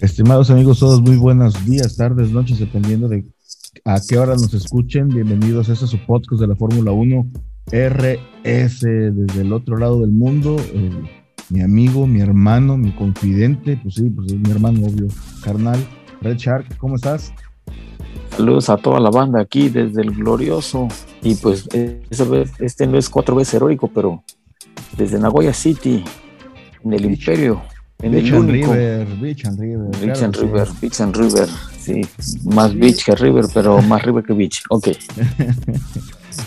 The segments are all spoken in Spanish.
Estimados amigos, todos muy buenos días, tardes, noches, dependiendo de a qué hora nos escuchen. Bienvenidos a este su podcast de la Fórmula 1 RS desde el otro lado del mundo. Eh, mi amigo, mi hermano, mi confidente, pues sí, pues es mi hermano, obvio, carnal. Red Shark, ¿cómo estás? Saludos a toda la banda aquí desde el glorioso. Y pues este no es cuatro veces heroico, pero desde Nagoya City, en el Imperio. En Beach el and único. River, Beach and River. Beach claro and que sí. River, Beach and River, sí. Más beach que river, pero más river que beach. Ok.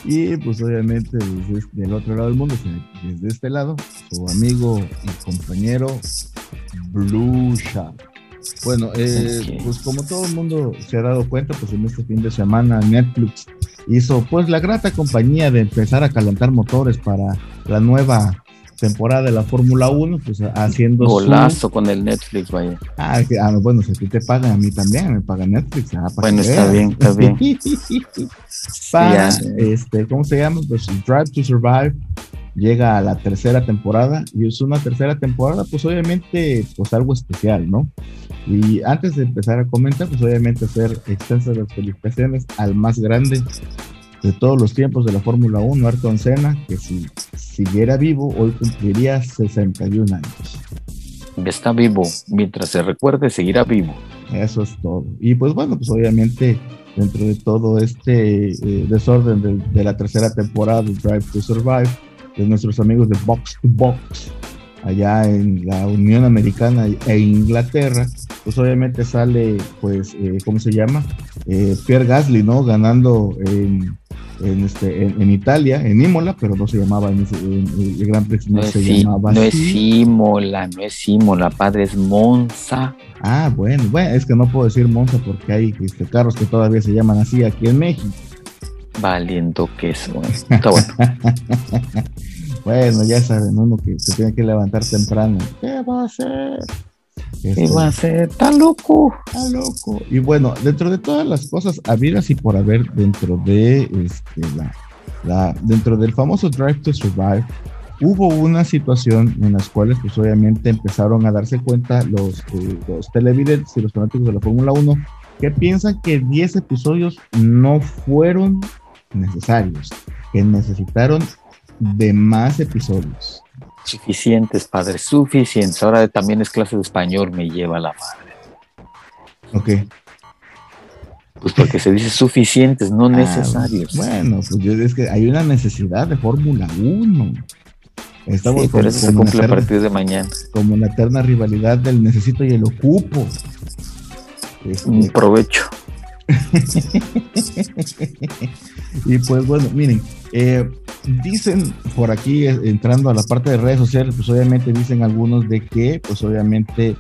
Y pues obviamente desde del otro lado del mundo, desde este lado, su amigo y compañero Blue Shark. Bueno, eh, pues como todo el mundo se ha dado cuenta, pues en este fin de semana Netflix hizo pues la grata compañía de empezar a calentar motores para la nueva temporada de la Fórmula 1, pues haciendo su- Golazo con el Netflix, vaya. Ah, que- ah, bueno, si a ti te pagan, a mí también me paga Netflix. ah, para Bueno, está bien, está bien. Para, este, ¿cómo se llama? Pues Drive to Survive llega a la tercera temporada y es una tercera temporada, pues obviamente, pues algo especial, ¿no? Y antes de empezar a comentar, pues obviamente hacer extensas las felicitaciones al más grande de todos los tiempos de la Fórmula 1, Ayrton Senna, que si siguiera vivo, hoy cumpliría 61 años. Está vivo. Mientras se recuerde, seguirá vivo. Eso es todo. Y pues bueno, pues obviamente dentro de todo este eh, desorden de, de la tercera temporada de Drive to Survive, de nuestros amigos de Box to Box, allá en la Unión Americana e Inglaterra, pues obviamente sale, pues, eh, ¿cómo se llama? Eh, Pierre Gasly, ¿no? Ganando en, en, este, en, en Italia, en Imola, pero no se llamaba, en, ese- en- en el Gran Prix no, se llamaba no es. Imola, no es Imola, padre, es Monza. Ah, bueno, bueno, es que no puedo decir Monza porque hay este, carros que todavía se llaman así aquí en México. Valiendo queso. eh. Está bueno. Bueno, ya saben, uno que se tiene que levantar temprano. ¿Qué va a hacer? Este, ¿Qué va a ser? Está loco. está loco. Y bueno, dentro de todas las cosas habidas y por haber dentro de este, la, la- dentro del famoso Drive to Survive, hubo una situación en las cuales pues obviamente empezaron a darse cuenta los, eh, los televidentes y los fanáticos de la Fórmula 1 que piensan que 10 episodios no fueron necesarios, que necesitaron de más episodios. Suficientes, padre, suficientes. Ahora también es clase de español, me lleva la madre. Ok. Pues porque se dice suficientes, no necesarios. Ah, bueno, pues yo- es que hay una necesidad de Fórmula 1. Estamos Sí, pero eso se cumple a partir de mañana. como la eterna rivalidad del necesito y el ocupo. Este, Un provecho. y pues bueno, miren, eh, dicen por aquí, eh, entrando a la parte de redes sociales, pues obviamente dicen algunos de que, pues obviamente,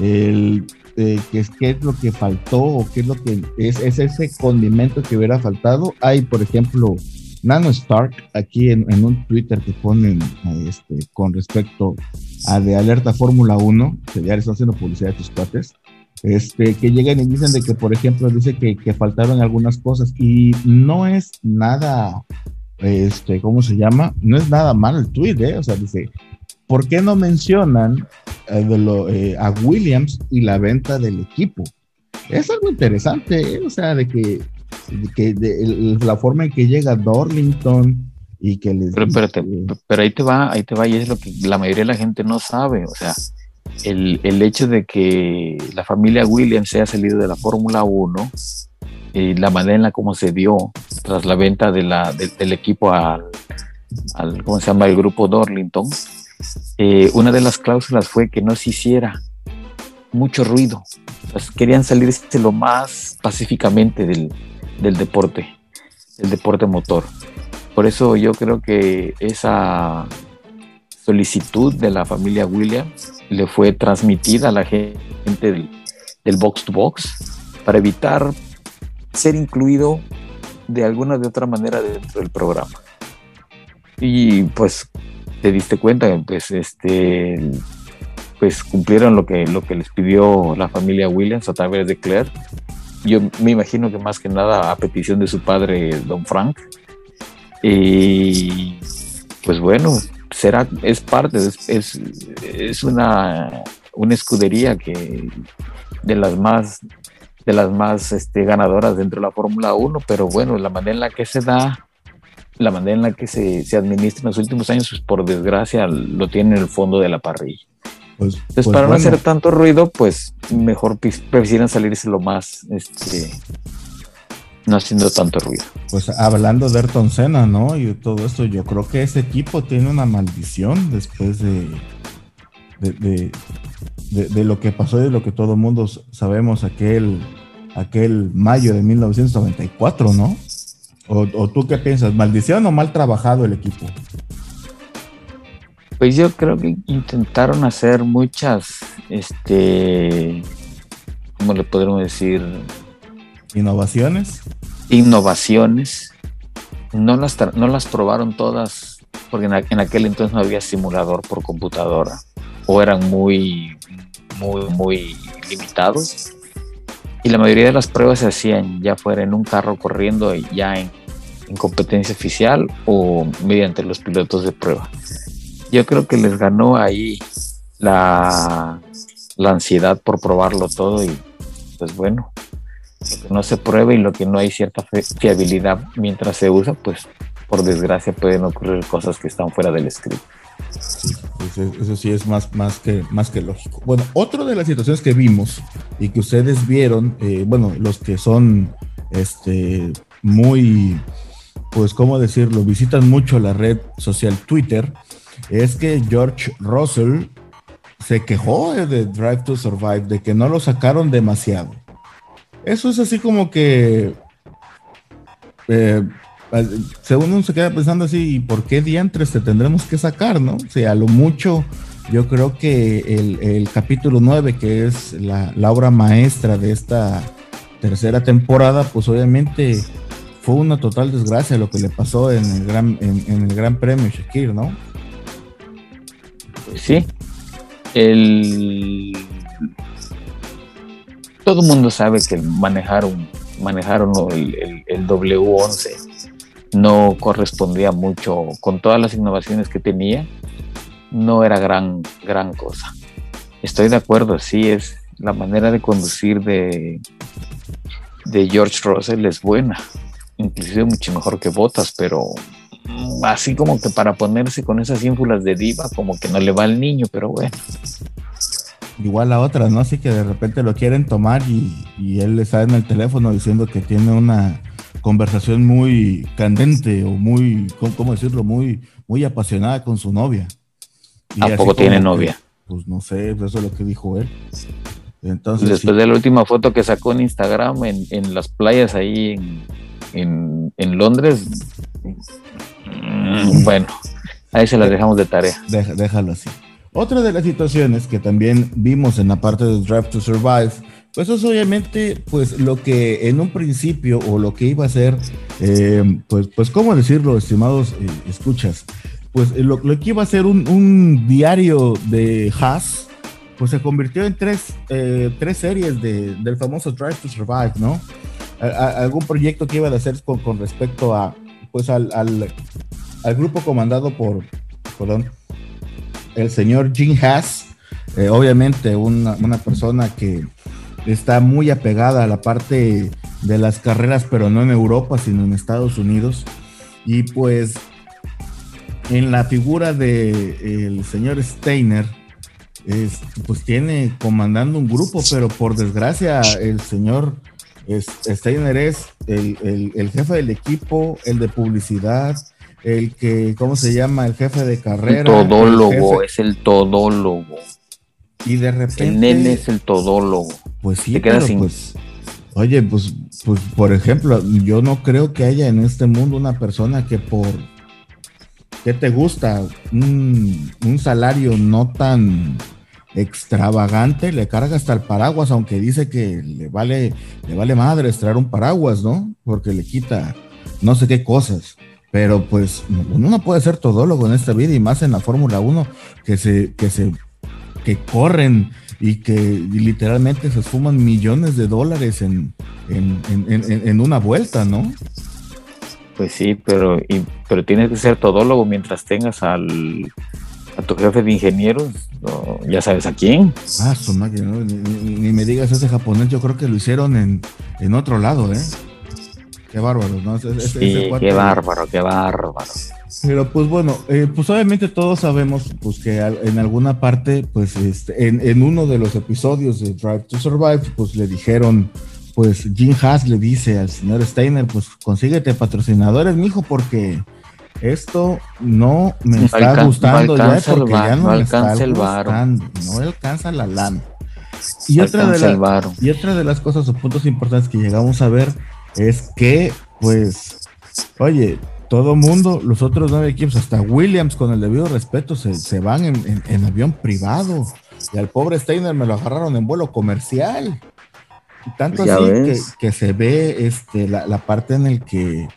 el, eh, que es, qué es lo que faltó o qué es lo que es, es ese condimento que hubiera faltado. Hay, por ejemplo, Nano Stark aquí en, un Twitter que ponen este, con respecto a de Alerta Fórmula 1, que ya le están haciendo publicidad a tus cuates este, que llegan y dicen de que, por ejemplo, dice que, que faltaron algunas cosas y no es nada, este, ¿cómo se llama? No es nada malo el tweet, ¿eh? O sea, dice, ¿por qué no mencionan eh, de lo, eh, a Williams y la venta del equipo? Es algo interesante, ¿eh? O sea, de que, de que de la forma en que llega Dorlington y que les Pero, pero, te- dice- pero ahí te va, ahí te va, y es lo que la mayoría de la gente no sabe. O sea, el, el hecho de que la familia Williams haya salido de la Fórmula 1, y la manera en la como se dio tras la venta del equipo al, al, ¿cómo se llama? El grupo Dorlington, eh, una de las cláusulas fue que no se hiciera mucho ruido. Pues querían salirse lo más pacíficamente del, del deporte, del deporte motor. Por eso yo creo que esa solicitud de la familia Williams le fue transmitida a la gente del, box to box para evitar ser incluido de alguna de otra manera dentro del programa. Y pues te diste cuenta, pues este pues cumplieron lo que, lo que les pidió la familia Williams a través de Claire. Yo me imagino que más que nada a petición de su padre, don Frank. Y pues bueno, será, es parte, es, es, es una, una escudería que, de las más de las más este, ganadoras dentro de la Fórmula 1, pero bueno, la manera en la que se da, la manera en la que se, se administra en los últimos años, pues por desgracia lo tiene en el fondo de la parrilla. Pues, Entonces, pues para no hacer tanto ruido, pues mejor prefieren salirse lo más, este, no haciendo tanto ruido. Pues hablando de Ayrton Senna, ¿no? Y todo esto, yo creo que ese equipo tiene una maldición después de, de, de, lo que pasó y de lo que todo el mundo sabemos aquel, aquel mayo de 1994, ¿no? O, tú qué piensas? ¿Maldición o mal trabajado el equipo? Pues yo creo que intentaron hacer muchas, este, ¿cómo le podemos decir? Innovaciones. Innovaciones. No las, no las probaron todas, porque en, aquel entonces no había simulador por computadora, o eran muy, muy, muy limitados. Y la mayoría de las pruebas se hacían ya fuera en un carro corriendo ya en, competencia oficial o mediante los pilotos de prueba. Yo creo que les ganó ahí la, la ansiedad por probarlo todo y pues bueno, lo que no se prueba y lo que no hay cierta fiabilidad mientras se usa, pues por desgracia pueden ocurrir cosas que están fuera del script. eso, sí es más, más, que, más que lógico. Bueno, otra de las situaciones que vimos y que ustedes vieron, eh, bueno, los que son este, muy, pues, ¿cómo decirlo? Visitan mucho la red social Twitter, es que George Russell se quejó de Drive to Survive, de que no lo sacaron demasiado. Eso es así como que, eh, según uno se queda pensando así, ¿por qué diantres te tendremos que sacar, no? O sea, a lo mucho, yo creo que el, capítulo 9, que es la, obra maestra de esta tercera temporada, pues obviamente fue una total desgracia lo que le pasó en el gran, en, el gran premio Shakir, ¿no? Sí. El todo el mundo sabe que manejaron, manejaron el, el, W11 no correspondía mucho con todas las innovaciones que tenía, no era gran, gran cosa. Estoy de acuerdo, sí es la manera de conducir de, de George Russell es buena, inclusive mucho mejor que Botas, pero así como que para ponerse con esas ínfulas de diva, como que no le va al niño, pero bueno igual a otras, ¿no? Así que de repente lo quieren tomar y, él le está en el teléfono diciendo que tiene una conversación muy candente o muy, ¿cómo decirlo? Muy, muy apasionada con su novia. Tampoco tiene novia? pues no sé, eso es lo que dijo él. Entonces, Después de la última foto que sacó en Instagram en, las playas ahí en, Londres, mm, bueno, ahí se las dejamos de tarea. déjalo así. Otra de las situaciones que también vimos en la parte de Drive to Survive, pues es obviamente pues lo que en un principio o lo que iba a ser, eh, pues, pues cómo decirlo, estimados eh, escuchas, pues lo, que iba a ser un, diario de Haas, pues se convirtió en tres, eh, tres series del famoso Drive to Survive, ¿no? algún proyecto que iba a hacer con, con respecto a, pues al, al, al grupo comandado por, perdón, el señor Jim Haas, eh, obviamente una, persona que está muy apegada a la parte de las carreras, pero no en Europa, sino en Estados Unidos. Y pues en la figura de el señor Steiner, pues tiene comandando un grupo, pero por desgracia el señor Steiner es el, el, jefe del equipo, el de publicidad, el que, ¿cómo se llama? El jefe de carrera. El todólogo, es el todólogo. Y de repente. El nene es el todólogo. Pues sí, pero pues. Oye, pues, pues, por ejemplo, yo no creo que haya en este mundo una persona que por. ¿Qué te gusta? Un, un salario no tan extravagante, le carga hasta el paraguas, aunque dice que le vale, le vale madre traer un paraguas, ¿no? Porque le quita no sé qué cosas. Pero pues uno no puede ser todólogo en esta vida y más en la Fórmula 1 que se, que se, que corren y que literalmente se esfuman millones de dólares en, en, una vuelta, ¿no? Pues sí, pero, y, pero tienes que ser todólogo mientras tengas al, a tu jefe de ingenieros. ya sabes a quién. Ah, su máquina, ni, me digas ese japonés, yo creo que lo hicieron en, en otro lado, ¿eh? Qué bárbaro, ¿no? sí, qué bárbaro, qué bárbaro. Pero pues bueno, eh, pues obviamente todos sabemos pues que en alguna parte, pues este, en, en, uno de los episodios de Drive to Survive, pues le dijeron, pues Jim Haas le dice al señor Steiner, pues consíguete patrocinadores, mijo, porque esto no me está gustando ya porque ya no, alcanza el gustando, no alcanza la lana. Y otra, de y otra de las cosas o puntos importantes que llegamos a ver es que, pues, oye, todo mundo, los otros nueve equipos, hasta Williams, con el debido respeto, se, van en, avión privado. Y al pobre Steiner me lo agarraron en vuelo comercial. Y tanto así que, se ve este, la, la parte en el que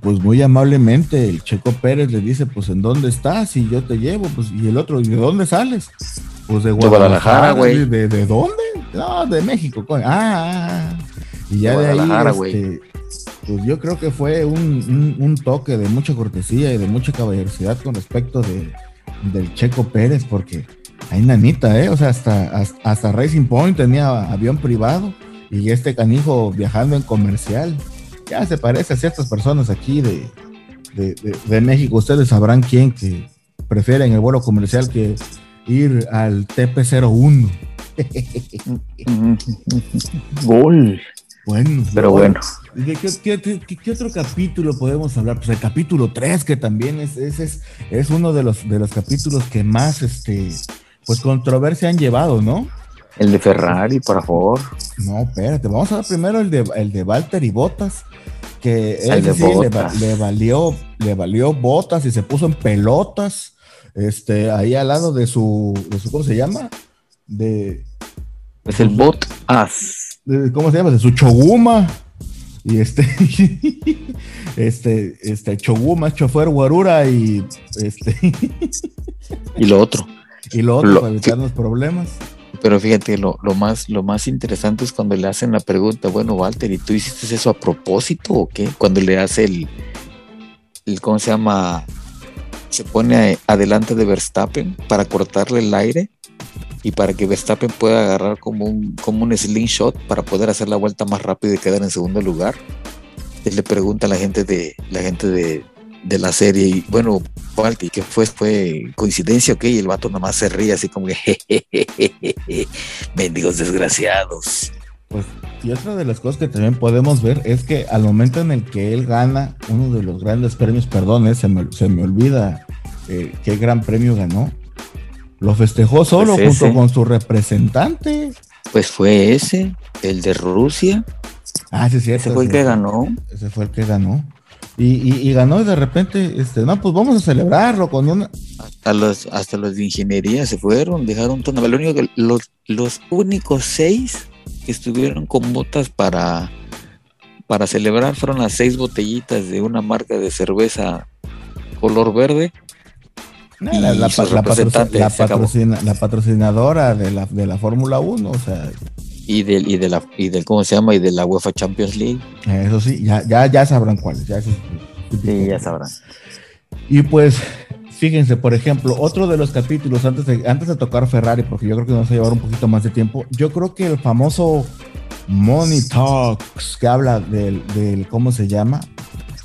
pues muy amablemente el Checo Pérez le dice, pues ¿en dónde estás? Y yo te llevo, pues, y el otro, ¿y de dónde sales? Pues de Guadalajara, güey. ¿De, dónde? No, de México, coño. Ah, y ya de, ahí, este, pues yo creo que fue un, toque de mucha cortesía y de mucha caballerosidad con respecto de, del Checo Pérez, porque hay nanita, ¿eh? O sea, hasta, hasta Racing Point tenía avión privado y este canijo viajando en comercial ya se parece a ciertas personas aquí de, de, México. Ustedes sabrán quién que prefieren el vuelo comercial que ir al TP01. Gol. Bueno, pero bueno. qué, otro capítulo podemos hablar? Pues el capítulo 3, que también es, es, es, uno de los, de los capítulos que más este, pues controversia han llevado, ¿no? El de Ferrari, por favor. No, espérate, vamos a ver primero el de, el de Walter y Botas, que él le, valió, le valió botas y se puso en pelotas, este, ahí al lado de su, de su ¿cómo se llama? De... Es el bot as. ¿Cómo se llama? De su choguma. Y este, este, este, choguma, chofer guarura y este. y lo otro. Y lo otro, para evitarnos problemas. Pero fíjate, lo, más, lo más interesante es cuando le hacen la pregunta, bueno, Walter, ¿y tú hiciste eso a propósito o qué? Cuando le hace el, el ¿cómo se llama? Se pone adelante de Verstappen para cortarle el aire y para que Verstappen pueda agarrar como un, como un slingshot para poder hacer la vuelta más rápido y quedar en segundo lugar. Él le pregunta a la gente de, la gente de, de la serie. Y bueno, ¿qué fue? ¿Fue coincidencia o qué? Y el vato nomás se ríe así como que, mendigos desgraciados. Pues, y otra de las cosas que también podemos ver es que al momento en el que él gana uno de los grandes premios, perdón, eh, se, me, se, me, olvida eh, qué gran premio ganó, lo festejó solo pues junto con su representante. Pues fue ese, el de Rusia. Ah, sí, sí. Ese fue el que ganó. Ese fue el que ganó. Y, ganó y de repente, este, no, pues vamos a celebrarlo con una. Hasta los, hasta los de ingeniería se fueron, dejaron todo. Lo único que los, los únicos seis que estuvieron con botas para, para celebrar fueron las seis botellitas de una marca de cerveza color verde. La, la, patrocinadora de la, de la Fórmula 1, o sea, y del, y de la, y del, ¿cómo se llama? Y de la UEFA Champions League. Eso sí, ya, ya, ya sabrán cuáles. Ya, sí, ya sabrán. Y pues, fíjense, por ejemplo, otro de los capítulos, antes de, antes de tocar Ferrari, porque yo creo que nos va a llevar un poquito más de tiempo, yo creo que el famoso Money Talks, que habla del, del ¿cómo se llama?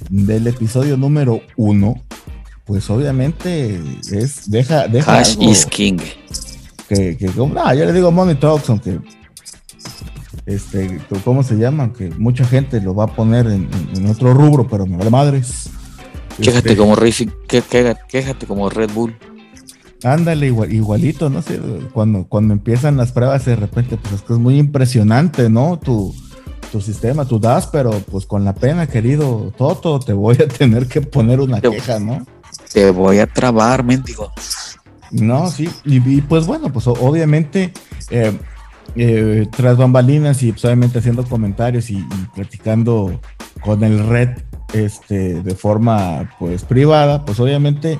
Del episodio número uno, pues obviamente es, deja, deja Hash is King. Que, que, no, yo le digo Money Talks, aunque este, ¿cómo se llama? Que mucha gente lo va a poner en, otro rubro, pero me vale madres. Quéjate este, como Racing, quéjate como Red Bull. Ándale, igual, igualito, no sé, cuando, cuando empiezan las pruebas de repente, pues es que es muy impresionante, ¿no? Tu, tu sistema, tu das, pero pues con la pena, querido Toto, te voy a tener que poner una queja, ¿no? Te voy a trabar, mendigo. No, sí, y, pues bueno, pues obviamente eh, eh, tras bambalinas y pues, obviamente haciendo comentarios y, platicando con el red este, de forma pues privada, pues obviamente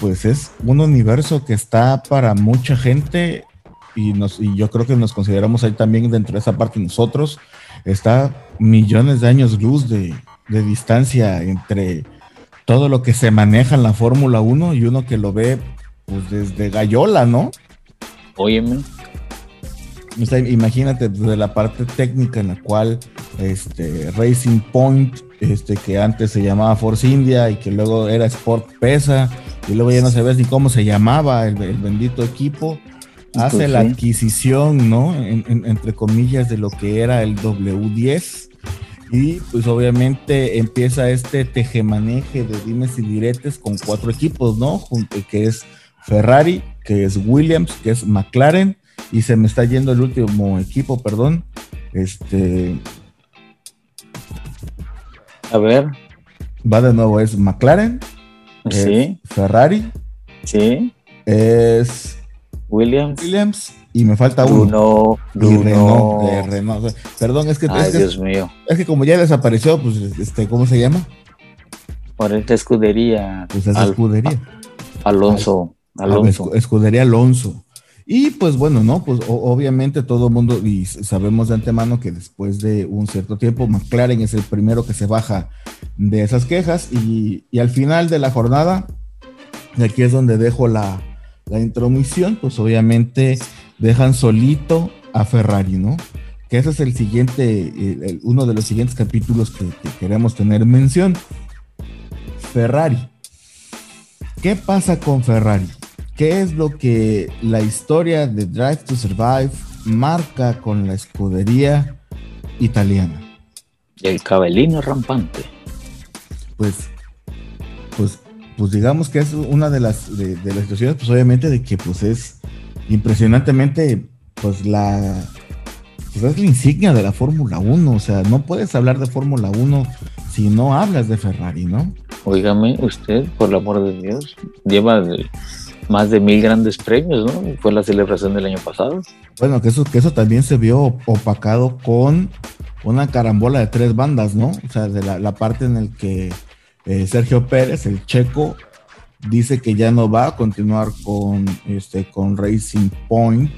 pues es un universo que está para mucha gente y, nos, y yo creo que nos consideramos ahí también dentro de esa parte nosotros, está millones de años luz de, de distancia entre todo lo que se maneja en la Fórmula 1 y uno que lo ve pues desde Gallola, ¿no? Óyeme. imagínate de la parte técnica en la cual este Racing Point, este que antes se llamaba Force India y que luego era Sport Pesa y luego ya no sabes ni cómo se llamaba el, bendito equipo, hace pues la adquisición, ¿no? entre comillas de lo que era el W10 y pues obviamente empieza este tejemaneje de dimes y diretes con cuatro equipos, ¿no? Junto, que es Ferrari, que es Williams, que es McLaren, y se me está yendo el último equipo, perdón. Este. A ver. Va de nuevo, es McLaren. Sí. Ferrari. Sí. Es. Williams. Williams. Y me falta uno. Bruno. De Renault. Perdón, es que. Ay, Dios mío. Es que como ya desapareció, pues, este, ¿cómo se llama? Por esta escudería. Pues es escudería. Alonso. Alonso. Escudería Alonso. Y pues bueno, ¿no? Pues obviamente todo el mundo, y sabemos de antemano que después de un cierto tiempo, McLaren es el primero que se baja de esas quejas y, al final de la jornada, y aquí es donde dejo la, intromisión, pues obviamente dejan solito a Ferrari, ¿no? Que ese es el siguiente, uno de los siguientes capítulos que, que queremos tener mención. Ferrari. ¿Qué pasa con Ferrari? ¿Qué es lo que la historia de Drive to Survive marca con la escudería italiana? El cabelino rampante. Pues, pues, pues digamos que es una de las, de, las situaciones, pues obviamente de que pues es impresionantemente, pues la, pues es la insignia de la Fórmula 1, o sea, no puedes hablar de Fórmula 1 si no hablas de Ferrari, ¿no? Óigame, usted, por el amor de Dios, lleva más de mil grandes premios, ¿no? Fue la celebración del año pasado. Bueno, que eso, que eso también se vio opacado con una carambola de tres bandas, ¿no? O sea, de la, parte en el que eh, Sergio Pérez, el checo, dice que ya no va a continuar con, este, con Racing Point.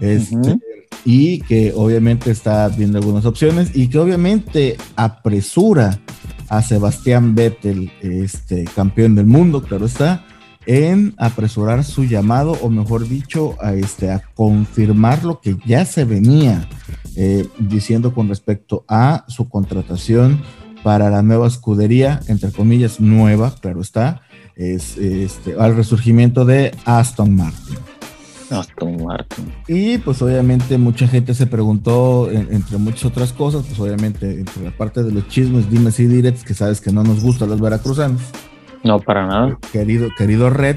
Este, Y que obviamente está viendo algunas opciones y que obviamente apresura a Sebastián Vettel, este campeón del mundo, claro está, en apresurar su llamado, o mejor dicho, a, este, a confirmar lo que ya se venía eh, diciendo con respecto a su contratación para la nueva escudería, entre comillas, nueva, claro está, es este, al resurgimiento de Aston Martin. Aston Martin. Y pues obviamente mucha gente se preguntó, entre muchas otras cosas, pues obviamente entre la parte de los chismes, dimes y directs, que sabes que no nos gustan los veracruzanos. No, para nada. Querido, querido Red,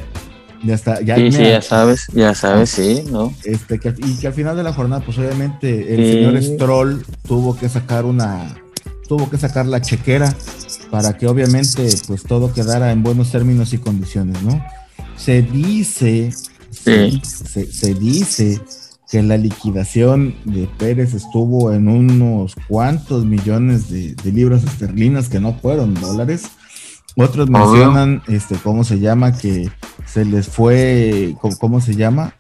ya está. Ya sí, sí, ya sabes, ya sabes, sí, ¿no? Este, y que al final de la jornada, pues obviamente el señor Stroll tuvo que sacar una, tuvo que sacar la chequera para que obviamente pues todo quedara en buenos términos y condiciones, ¿no? Se dice, sí. se, dice que la liquidación de Pérez estuvo en unos cuantos millones de, de libras esterlinas que no fueron dólares otros mencionan, este, ¿cómo se llama? Que se les fue, ¿cómo, se llama?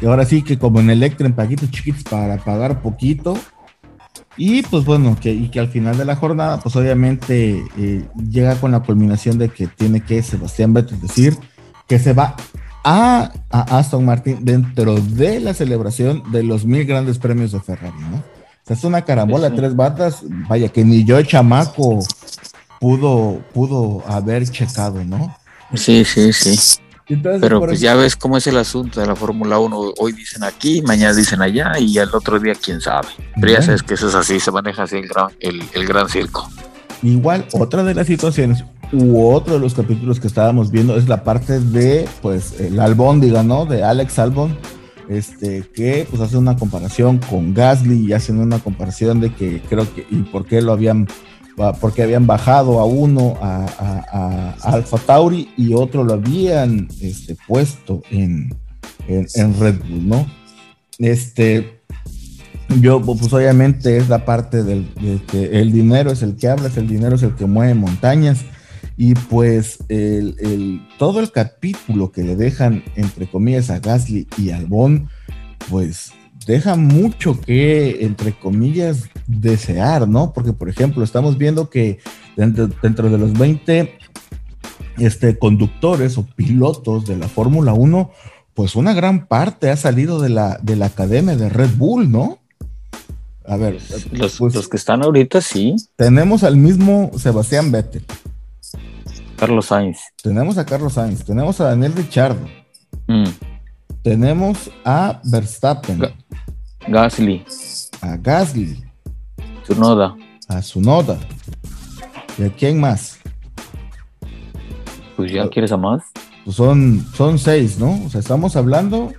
Y ahora sí que como en Electra, en paquitos chiquitos para pagar poquito. Y pues bueno, que, y que al final de la jornada, pues obviamente eh, llega con la culminación de que tiene que Sebastián Vettel decir que se va a, Aston Martin dentro de la celebración de los mil grandes premios de Ferrari, ¿no? O sea, es una carambola, tres batas, vaya, que ni yo, chamaco, pudo, pudo haber checado, ¿no? Sí, sí, sí. Pero pues ya ves cómo es el asunto de la Fórmula 1. Hoy dicen aquí, mañana dicen allá y al otro día quién sabe. Pero ya sabes que eso es así, se maneja así el gran, el, gran circo. Igual, otra de las situaciones u otro de los capítulos que estábamos viendo es la parte de, pues, el albóndiga, ¿no? De Alex Albon, este, que pues hace una comparación con Gasly y hacen una comparación de que creo que, y por qué lo habían porque habían bajado a uno a, a, Alfa Tauri y otro lo habían este, puesto en, en, Red Bull, ¿no? Este, yo, pues obviamente es la parte del de que el dinero es el que habla, el dinero es el que mueve montañas. Y pues el, todo el capítulo que le dejan, entre comillas, a Gasly y Albon, pues deja mucho que, entre comillas, desear, ¿no? Porque, por ejemplo, estamos viendo que dentro, de los 20 este, conductores o pilotos de la Fórmula 1, pues una gran parte ha salido de la, de la academia de Red Bull, ¿no? A ver, los, pues, los que están ahorita sí. Tenemos al mismo Sebastián Vettel. Carlos Sainz. Tenemos a Carlos Sainz, tenemos a Daniel Richardo. Mm. Tenemos a Verstappen. Gasly. A Gasly. Sunoda. A Sunoda. ¿Y a quién más? Pues ya quieres a más. Pues son, son seis, ¿no? O sea, estamos hablando,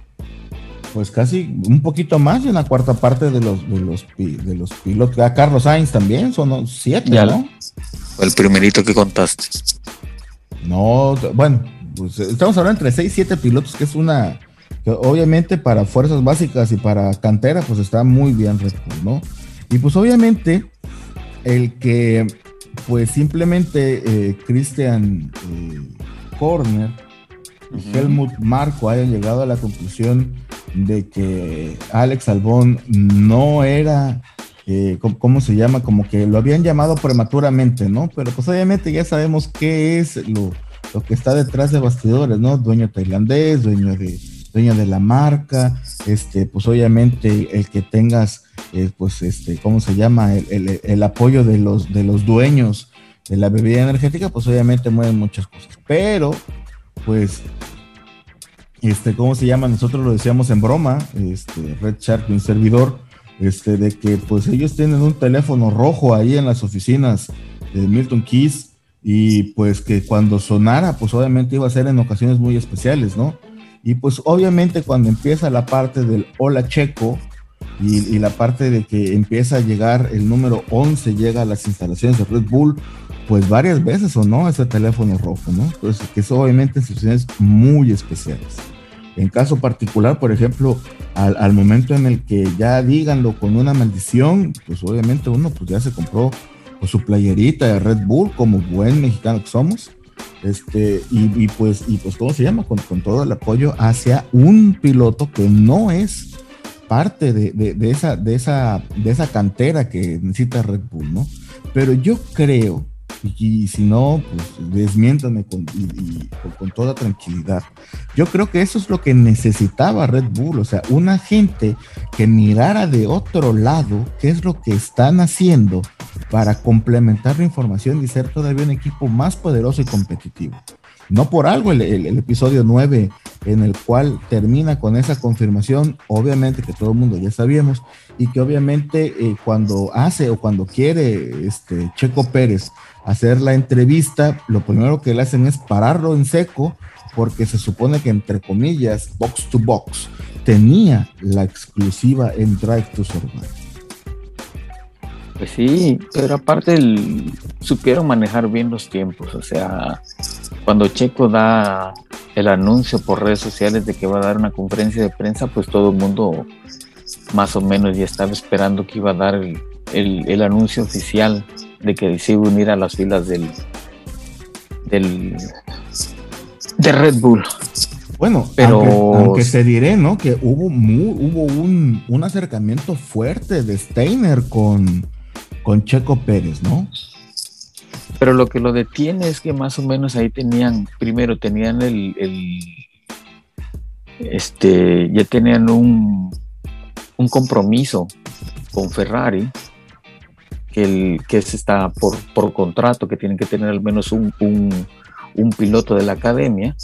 pues casi un poquito más de una cuarta parte de los, de los, de los pilotos. A Carlos Sainz también, son siete, ¿no? El primerito que contaste. No, bueno, pues estamos hablando entre seis y siete pilotos, que es una obviamente para fuerzas básicas y para cantera, pues está muy bien Red ¿no? Y pues obviamente el que pues simplemente eh, Christian eh, Horner y Helmut Marco hayan llegado a la conclusión de que Alex Albón no era, eh, ¿cómo, se llama? Como que lo habían llamado prematuramente, ¿no? Pero pues obviamente ya sabemos qué es lo, lo que está detrás de bastidores, ¿no? Dueño tailandés, dueño de dueño de la marca, este, pues obviamente el que tengas, eh, pues, este, ¿cómo se llama? El, apoyo de los, de los dueños de la bebida energética, pues obviamente mueven muchas cosas. Pero, pues, este, ¿cómo se llama? Nosotros lo decíamos en broma, este, Red Shark, un servidor, este, de que pues ellos tienen un teléfono rojo ahí en las oficinas de Milton Keys y pues que cuando sonara, pues obviamente iba a ser en ocasiones muy especiales, ¿no? Y pues obviamente cuando empieza la parte del hola checo y, la parte de que empieza a llegar el número 11, llega a las instalaciones de Red Bull, pues varias veces o no ese teléfono rojo, ¿no? Entonces, que es obviamente en situaciones muy especiales. En caso particular, por ejemplo, al, momento en el que ya díganlo con una maldición, pues obviamente uno pues ya se compró pues, su playerita de Red Bull como buen mexicano que somos este, y, pues, y pues, ¿cómo se llama? Con, todo el apoyo hacia un piloto que no es parte de, esa, de, esa, de esa cantera que necesita Red Bull, ¿no? Pero yo creo y, si no, pues desmiéntame con, con toda tranquilidad. Yo creo que eso es lo que necesitaba Red Bull, o sea, una gente que mirara de otro lado qué es lo que están haciendo para complementar la información y ser todavía un equipo más poderoso y competitivo. No por algo el, episodio 9 en el cual termina con esa confirmación, obviamente que todo el mundo ya sabíamos, y que obviamente eh, cuando hace o cuando quiere este Checo Pérez hacer la entrevista, lo primero que le hacen es pararlo en seco, porque se supone que entre comillas, box to box, tenía la exclusiva en Drive to Survive. Pues sí, pero aparte supieron manejar bien los tiempos, o sea, cuando Checo da el anuncio por redes sociales de que va a dar una conferencia de prensa, pues todo el mundo más o menos ya estaba esperando que iba a dar el anuncio oficial de que se unir a las filas del, del de Red Bull. Bueno, pero aunque, se diré, ¿no? Que hubo hubo un, un, acercamiento fuerte de Steiner con, con Checo Pérez, ¿no? Pero lo que lo detiene es que más o menos ahí tenían, primero tenían el, el este, ya tenían un, un compromiso con Ferrari que, el, que está por, por contrato, que tienen que tener al menos un, un, piloto de la academia,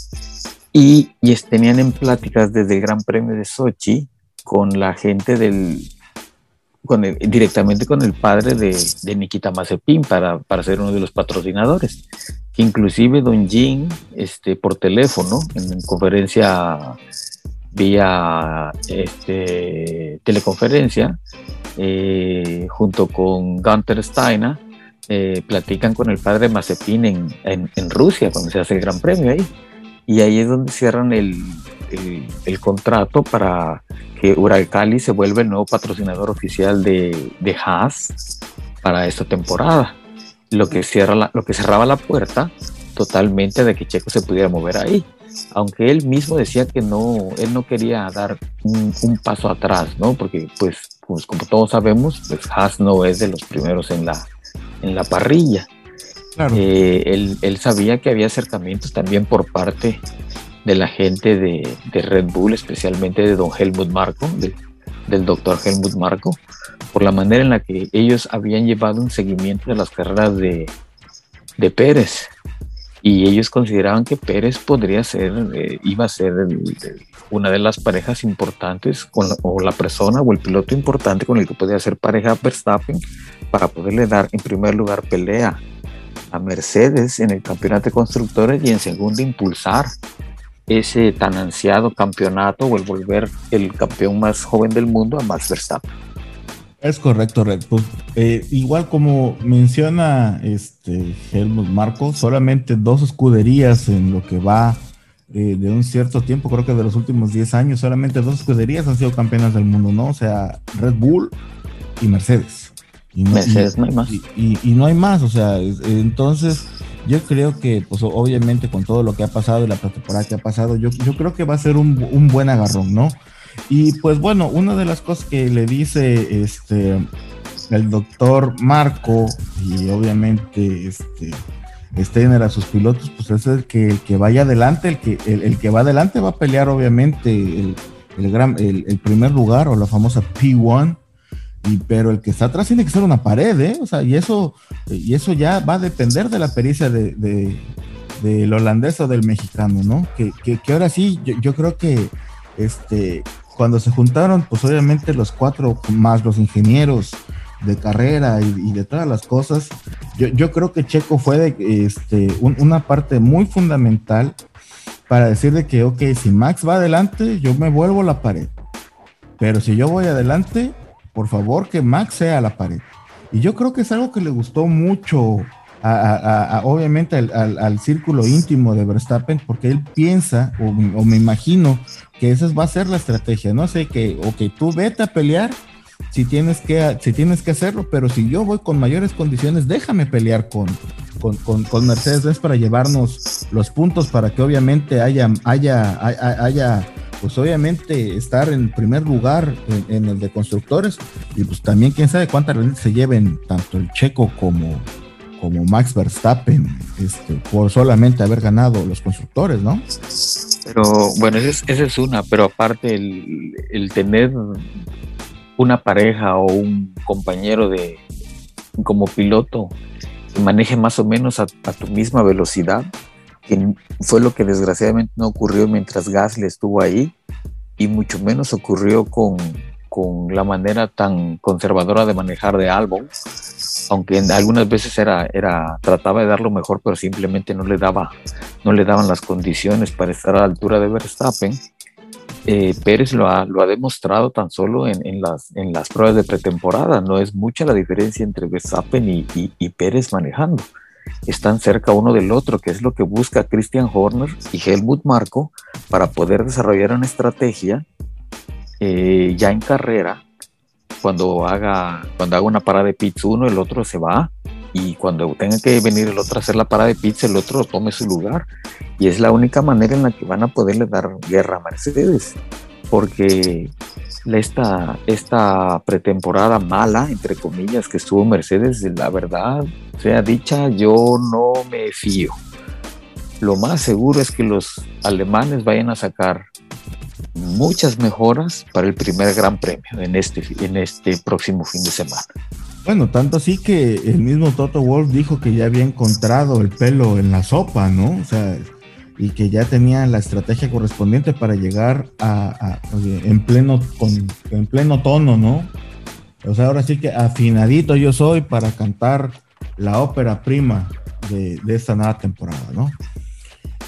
y, y, tenían en pláticas desde el Gran Premio de Sochi con la gente del, con directamente con el padre de, de Nikita Mazepin para, para, ser uno de los patrocinadores. Inclusive Don Jin, este, por teléfono, en conferencia vía este, teleconferencia, eh, junto con Gunter Steiner, eh, platican con el padre Mazepin en, en, Rusia, cuando se hace el Gran Premio ahí. Y ahí es donde cierran el, el, contrato para que Uralcali se vuelva el nuevo patrocinador oficial de, de Haas para esta temporada. Lo que, cierra lo que cerraba la puerta totalmente de que Checo se pudiera mover ahí aunque él mismo decía que no, él no quería dar un, paso atrás, ¿no? Porque pues, pues, como todos sabemos, pues Haas no es de los primeros en la, en la parrilla. Eh, él, sabía que había acercamientos también por parte de la gente de, Red Bull, especialmente de don Helmut Marco, del doctor Helmut Marco, por la manera en la que ellos habían llevado un seguimiento de las carreras de, de Pérez. Y ellos consideraban que Pérez podría ser, eh, iba a ser una de las parejas importantes, con o la persona o el piloto importante con el que podía ser pareja Verstappen para poderle dar en primer lugar pelea a Mercedes en el campeonato de constructores y en segundo impulsar ese tan ansiado campeonato o el volver el campeón más joven del mundo a Max Verstappen. Es correcto, Red. Pues, eh, igual como menciona este Helmut Marco, solamente dos escuderías en lo que va eh, de un cierto tiempo, creo que de los últimos 10 años, solamente dos escuderías han sido campeonas del mundo, ¿no? O sea, Red Bull y Mercedes. Y no, Mercedes no hay más. Y, no hay más, o sea, entonces yo creo que, pues obviamente con todo lo que ha pasado y la temporada que ha pasado, yo, yo creo que va a ser un, un buen agarrón, ¿no? Y pues bueno, una de las cosas que le dice este el doctor Marco y obviamente este Steiner a sus pilotos, pues es el que, el que vaya adelante, el que, el, que va adelante va a pelear obviamente el, el, gran, el, primer lugar o la famosa P1, y, pero el que está atrás tiene que ser una pared, ¿eh? O sea, y eso, y eso ya va a depender de la pericia de, de del holandés o del mexicano, ¿no? Que, que, ahora sí, yo, yo, creo que este, cuando se juntaron, pues obviamente los cuatro más los ingenieros de carrera y, de todas las cosas, yo, creo que Checo fue este, una parte muy fundamental para decir de que, ok, si Max va adelante, yo me vuelvo la pared. Pero si yo voy adelante, por favor que Max sea la pared. Y yo creo que es algo que le gustó mucho, obviamente, al, círculo íntimo de Verstappen, porque él piensa, o, o me imagino, que esa va a ser la estrategia, ¿no? Sé que, ok, tú vete a pelear si tienes que, si tienes que hacerlo, pero si yo voy con mayores condiciones, déjame pelear con, con, con, Mercedes es para llevarnos los puntos para que obviamente haya, haya, pues obviamente estar en primer lugar en, el de constructores y pues también quién sabe cuántas se lleven tanto el checo como, como Max Verstappen este, por solamente haber ganado los constructores, ¿no? Pero bueno, esa es, una, pero aparte el, tener una pareja o un compañero de como piloto que maneje más o menos a, tu misma velocidad, fue lo que desgraciadamente no ocurrió mientras Gasly estuvo ahí y mucho menos ocurrió con, con la manera tan conservadora de manejar de Albon, aunque algunas veces era, era, trataba de dar lo mejor, pero simplemente no le daba, no le daban las condiciones para estar a la altura de Verstappen. Eh, Pérez lo ha, lo ha demostrado tan solo en, en, las, en las pruebas de pretemporada. No es mucha la diferencia entre Verstappen y, y, Pérez manejando. Están cerca uno del otro, que es lo que busca Christian Horner y Helmut Marco para poder desarrollar una estrategia eh, ya en carrera cuando haga, cuando haga una parada de pits uno, el otro se va y cuando tenga que venir el otro a hacer la parada de pits, el otro tome su lugar. Y es la única manera en la que van a poderle dar guerra a Mercedes, porque esta, esta pretemporada mala, entre comillas, que estuvo Mercedes, la verdad, sea dicha, yo no me fío. Lo más seguro es que los alemanes vayan a sacar muchas mejoras para el primer Gran Premio en este, en este próximo fin de semana. Bueno, tanto así que el mismo Toto Wolf dijo que ya había encontrado el pelo en la sopa, ¿no? O sea, y que ya tenía la estrategia correspondiente para llegar a, en pleno con, en pleno tono, ¿no? O sea, ahora sí que afinadito yo soy para cantar la ópera prima de, de esta nueva temporada, ¿no?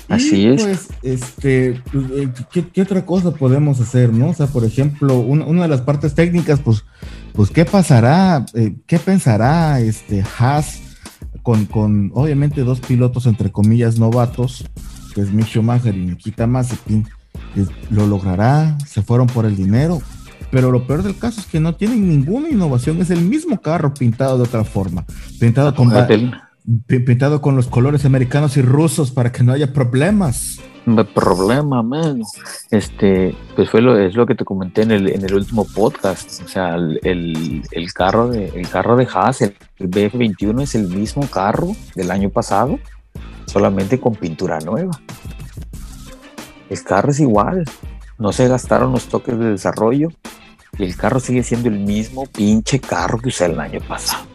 Así es. Pues, este, pues, eh, ¿qué, otra cosa podemos hacer, no? O sea, por ejemplo, una de las partes técnicas, pues, pues, ¿qué pasará? Eh, ¿Qué pensará este Haas con, con, obviamente, dos pilotos, entre comillas, novatos, que es Mick Schumacher y Nikita Mazepin? ¿Lo logrará? ¿Se fueron por el dinero? Pero lo peor del caso es que no tienen ninguna innovación, es el mismo carro pintado de otra forma, pintado con pintado con los colores americanos y rusos para que no haya problemas. No problema, man. Este, pues fue lo, es lo que te comenté en el, en el último podcast. O sea, el, el, carro de, el carro de Haas, el, BF21 es el mismo carro del año pasado, solamente con pintura nueva. el carro es igual. No se gastaron los toques de desarrollo y el carro sigue siendo el mismo pinche carro que usé el año pasado.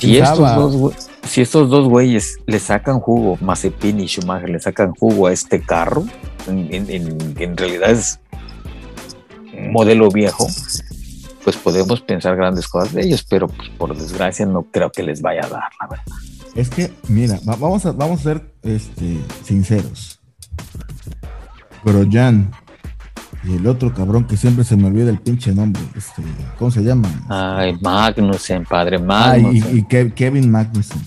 Si estos, dos, si estos dos güeyes le sacan jugo, Mazepin y Schumacher le sacan jugo a este carro, en, en realidad es un modelo viejo, pues podemos pensar grandes cosas de ellos, pero pues, por desgracia no creo que les vaya a dar, la verdad. Es que, mira, vamos a, vamos a ser este, sinceros. Grosjean y el otro cabrón que siempre se me olvida el pinche nombre, este, ¿cómo se llama? Ay, Magnussen, padre Magnussen. Ay, y, Kevin Magnussen.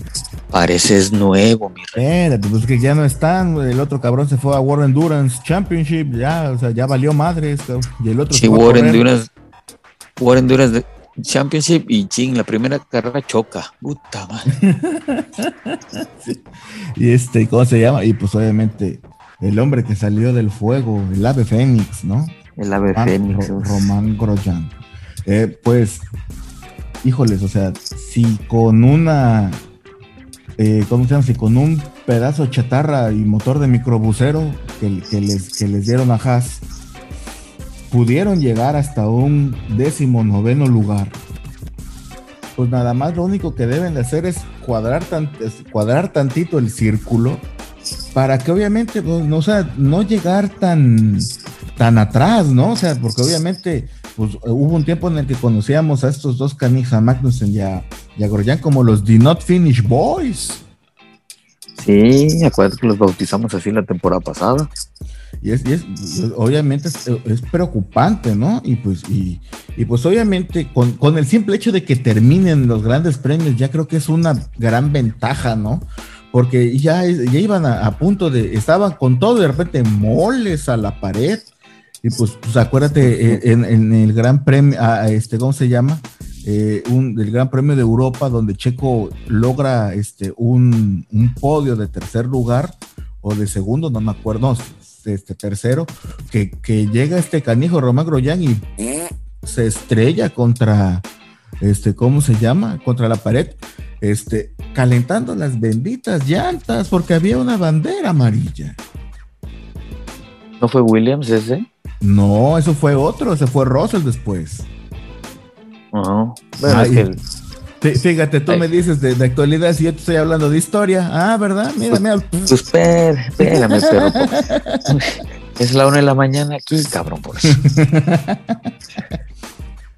Pareces nuevo, mi rey. Espérate, pues que ya no están, el otro cabrón se fue a World Endurance Championship, ya, o sea, ya valió madres, y el otro sí, World Endurance War Endurance Championship y ching, la primera carrera choca. Puta madre. Y este, ¿cómo se llama? Y pues obviamente el hombre que salió del fuego, el ave fénix, ¿no? El ave fénix. Román Grosjean. Eh, pues, híjoles, o sea, si con una, eh, ¿cómo se llama? Si con un pedazo de chatarra y motor de microbusero que, que, les, que les dieron a Haas, pudieron llegar hasta un décimo noveno lugar, pues nada más lo único que deben de hacer es cuadrar, cuadrar tantito el círculo para que obviamente pues, no, sea, no llegar tan, tan atrás, ¿no? O sea, porque obviamente pues, hubo un tiempo en el que conocíamos a estos dos canijas, a Magnussen y a, y como los The Not Finish Boys. Sí, acuérdate que los bautizamos así la temporada pasada. Y es, obviamente es, preocupante, ¿no? Y pues, y, pues obviamente con, el simple hecho de que terminen los grandes premios, ya creo que es una gran ventaja, ¿no? Porque ya, ya iban a, punto de, estaban con todo de repente moles a la pared. Y pues, pues acuérdate, eh, en, el Gran Premio, este, ¿cómo se llama? Eh, un, el Gran Premio de Europa, donde Checo logra este, un, un podio de tercer lugar o de segundo, no me acuerdo, este tercero, que, llega este canijo Román Groyan y se estrella contra, este, ¿cómo se llama? Contra la pared, este, calentando las benditas llantas porque había una bandera amarilla. ¿No fue Williams ese? No, eso fue otro, ese fue Russell después. Bueno, Fíjate, tú me dices de, actualidad si yo te estoy hablando de historia. Ah, ¿verdad? Mira, pues, mira. Pues espérame, pero es la una de la mañana aquí, cabrón, por eso.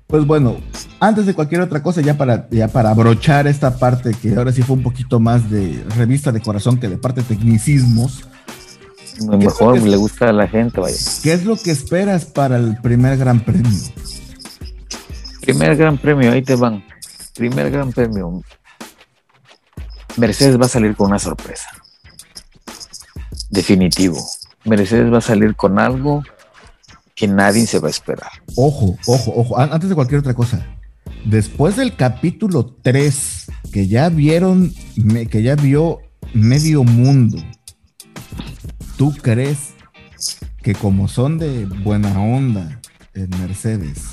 Pues bueno, antes de cualquier otra cosa, ya para, ya para abrochar esta parte que ahora sí fue un poquito más de revista de corazón que de parte de tecnicismos. Mejor le gusta a la gente, vaya. ¿Qué es lo que esperas para el primer gran premio? Primer gran premio, ahí te van primer gran premio, Mercedes va a salir con una sorpresa. Definitivo. Mercedes va a salir con algo que nadie se va a esperar. Ojo, ojo, ojo. Antes de cualquier otra cosa. Después del capítulo 3, que ya vieron, que ya vio medio mundo, ¿tú crees que como son de buena onda en Mercedes,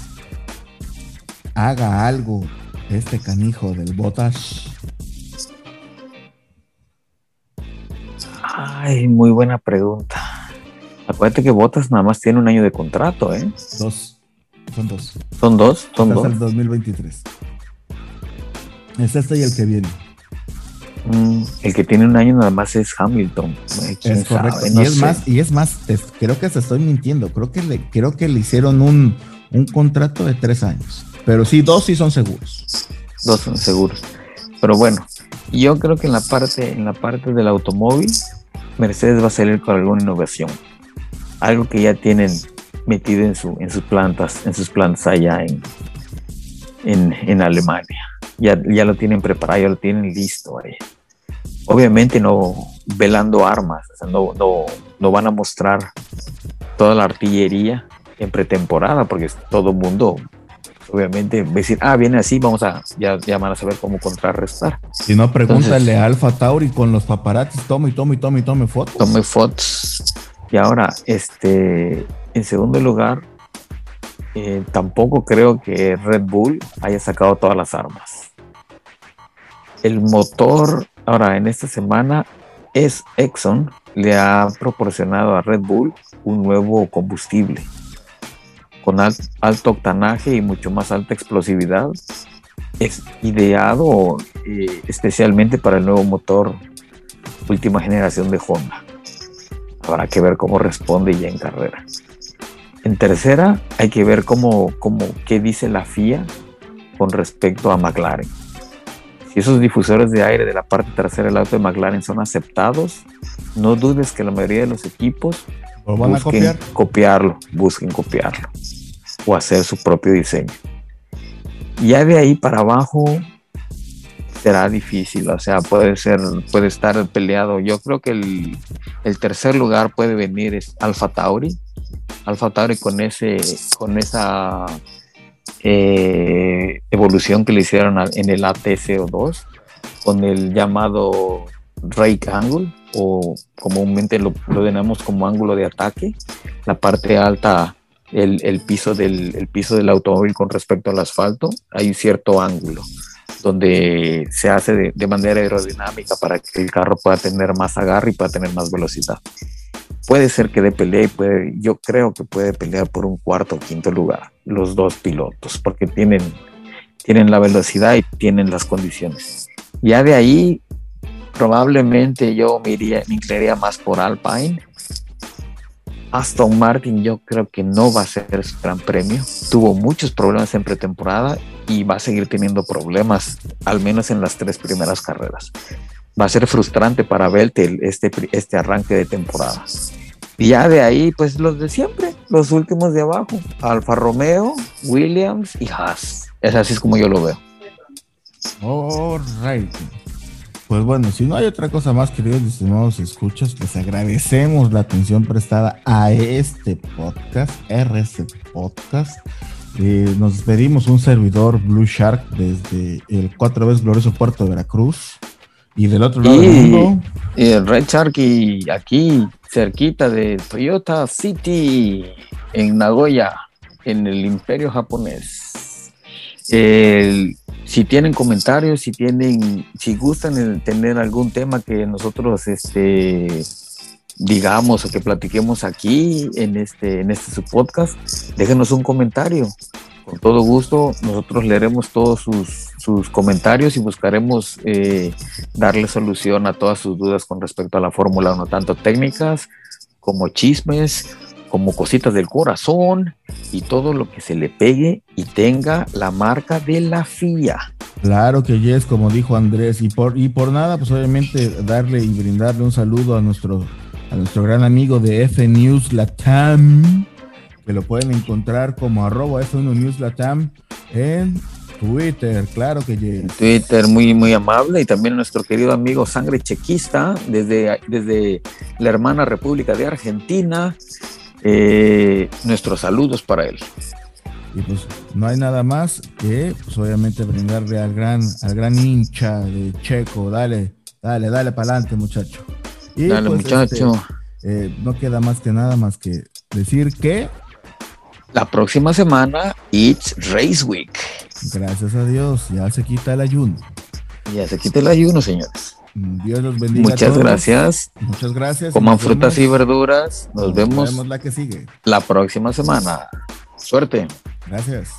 haga algo este canijo del Botas? Ay, muy buena pregunta. Acuérdate que Botas nada más tiene un año de contrato, ¿eh? Dos. Son dos. ¿Son dos? Son dos. el 2023. Es este y el que viene. Mm, el que tiene un año nada más es Hamilton. Es correcto. y, es más, y es más, creo que se estoy mintiendo. Creo que le, creo que le hicieron un, un contrato de tres años. Pero sí, dos sí son seguros. Dos son seguros. Pero bueno, yo creo que en la parte, en la parte del automóvil, Mercedes va a salir con alguna innovación. Algo que ya tienen metido en, su, en sus plantas, en sus plantas allá en, en, Alemania. Ya, ya lo tienen preparado, ya lo tienen listo ahí. Obviamente no velando armas, no, no, no van a mostrar toda la artillería en pretemporada, porque todo el mundo obviamente decir, ah, viene así, vamos a, ya, ya van a saber cómo contrarrestar. Si no, pregúntale a Alfa Tauri con los paparazzis, tome y tome y tome y tome fotos. Tome fotos. Y ahora, este, en segundo lugar, eh, tampoco creo que Red Bull haya sacado todas las armas. El motor, ahora en esta semana, es Exxon le ha proporcionado a Red Bull un nuevo combustible con alto octanaje y mucho más alta explosividad. Es ideado eh, especialmente para el nuevo motor última generación de Honda. Habrá que ver cómo responde ya en carrera. En tercera, hay que ver cómo, cómo, qué dice la FIA con respecto a McLaren. Si esos difusores de aire de la parte trasera del auto de McLaren son aceptados, no dudes que la mayoría de los equipos van a copiar? copiarlo, busquen copiarlo o hacer su propio diseño. Ya de ahí para abajo será difícil, o sea, puede ser, puede estar peleado. Yo creo que el, el tercer lugar puede venir es Alfa Tauri, Alfa Tauri con ese, con esa eh, evolución que le hicieron en el ATCO2 con el llamado rake angle o comúnmente lo, lo tenemos como ángulo de ataque, la parte alta, el, piso del, el piso del automóvil con respecto al asfalto, hay un cierto ángulo donde se hace de, manera aerodinámica para que el carro pueda tener más agarre y pueda tener más velocidad puede ser que de pelea puede, yo creo que puede pelear por un cuarto o quinto lugar los dos pilotos, porque tienen, tienen la velocidad y tienen las condiciones. Ya de ahí, probablemente yo me, iría, me inclinaría más por Alpine. Aston Martin yo creo que no va a ser su gran premio. Tuvo muchos problemas en pretemporada y va a seguir teniendo problemas, al menos en las tres primeras carreras va a ser frustrante para Vettel este, este arranque de temporada. Y ya de ahí, pues los de siempre, los últimos de abajo, Alfa Romeo, Williams y Haas. Es así es como yo lo veo. All right. Pues bueno, si no hay otra cosa más, queridos estimados escuchas, les agradecemos la atención prestada a este podcast, RS Podcast. Eh, nos despedimos un servidor Blue Shark desde el cuatro veces glorioso puerto de Veracruz. Y del otro lado del mundo. Y el Red Shark y aquí, cerquita de Toyota City, en Nagoya, en el imperio japonés. Si tienen comentarios, si tienen, si gustan tener algún tema que nosotros este, digamos o que platiquemos aquí en este, en este su déjenos un comentario. Con todo gusto, nosotros leeremos todos sus, sus comentarios y buscaremos eh, darle solución a todas sus dudas con respecto a la Fórmula 1, tanto técnicas como chismes, como cositas del corazón y todo lo que se le pegue y tenga la marca de la FIA. Claro que yes, como dijo Andrés, y por, y por nada, pues obviamente darle y brindarle un saludo a nuestro, a nuestro gran amigo de F News Latam que lo pueden encontrar como arroba F1 News Latam en Twitter, claro que sí. Twitter, muy, muy amable. Y también nuestro querido amigo Sangre Chequista, desde, desde la hermana República de Argentina. Eh, nuestros saludos para él. Y pues no hay nada más que, pues obviamente, brindarle al gran, al gran hincha de Checo. Dale, dale, dale para adelante, muchacho. Y dale, pues, muchacho. Este, eh, no queda más que nada más que decir que la próxima semana, It's Race Week. Gracias a Dios, ya se quita el ayuno. Ya se quita el ayuno, señores. Dios los bendiga. Muchas gracias. Muchas gracias. Coman frutas y verduras. Nos, vemos, la que sigue. La próxima semana. Suerte. Gracias.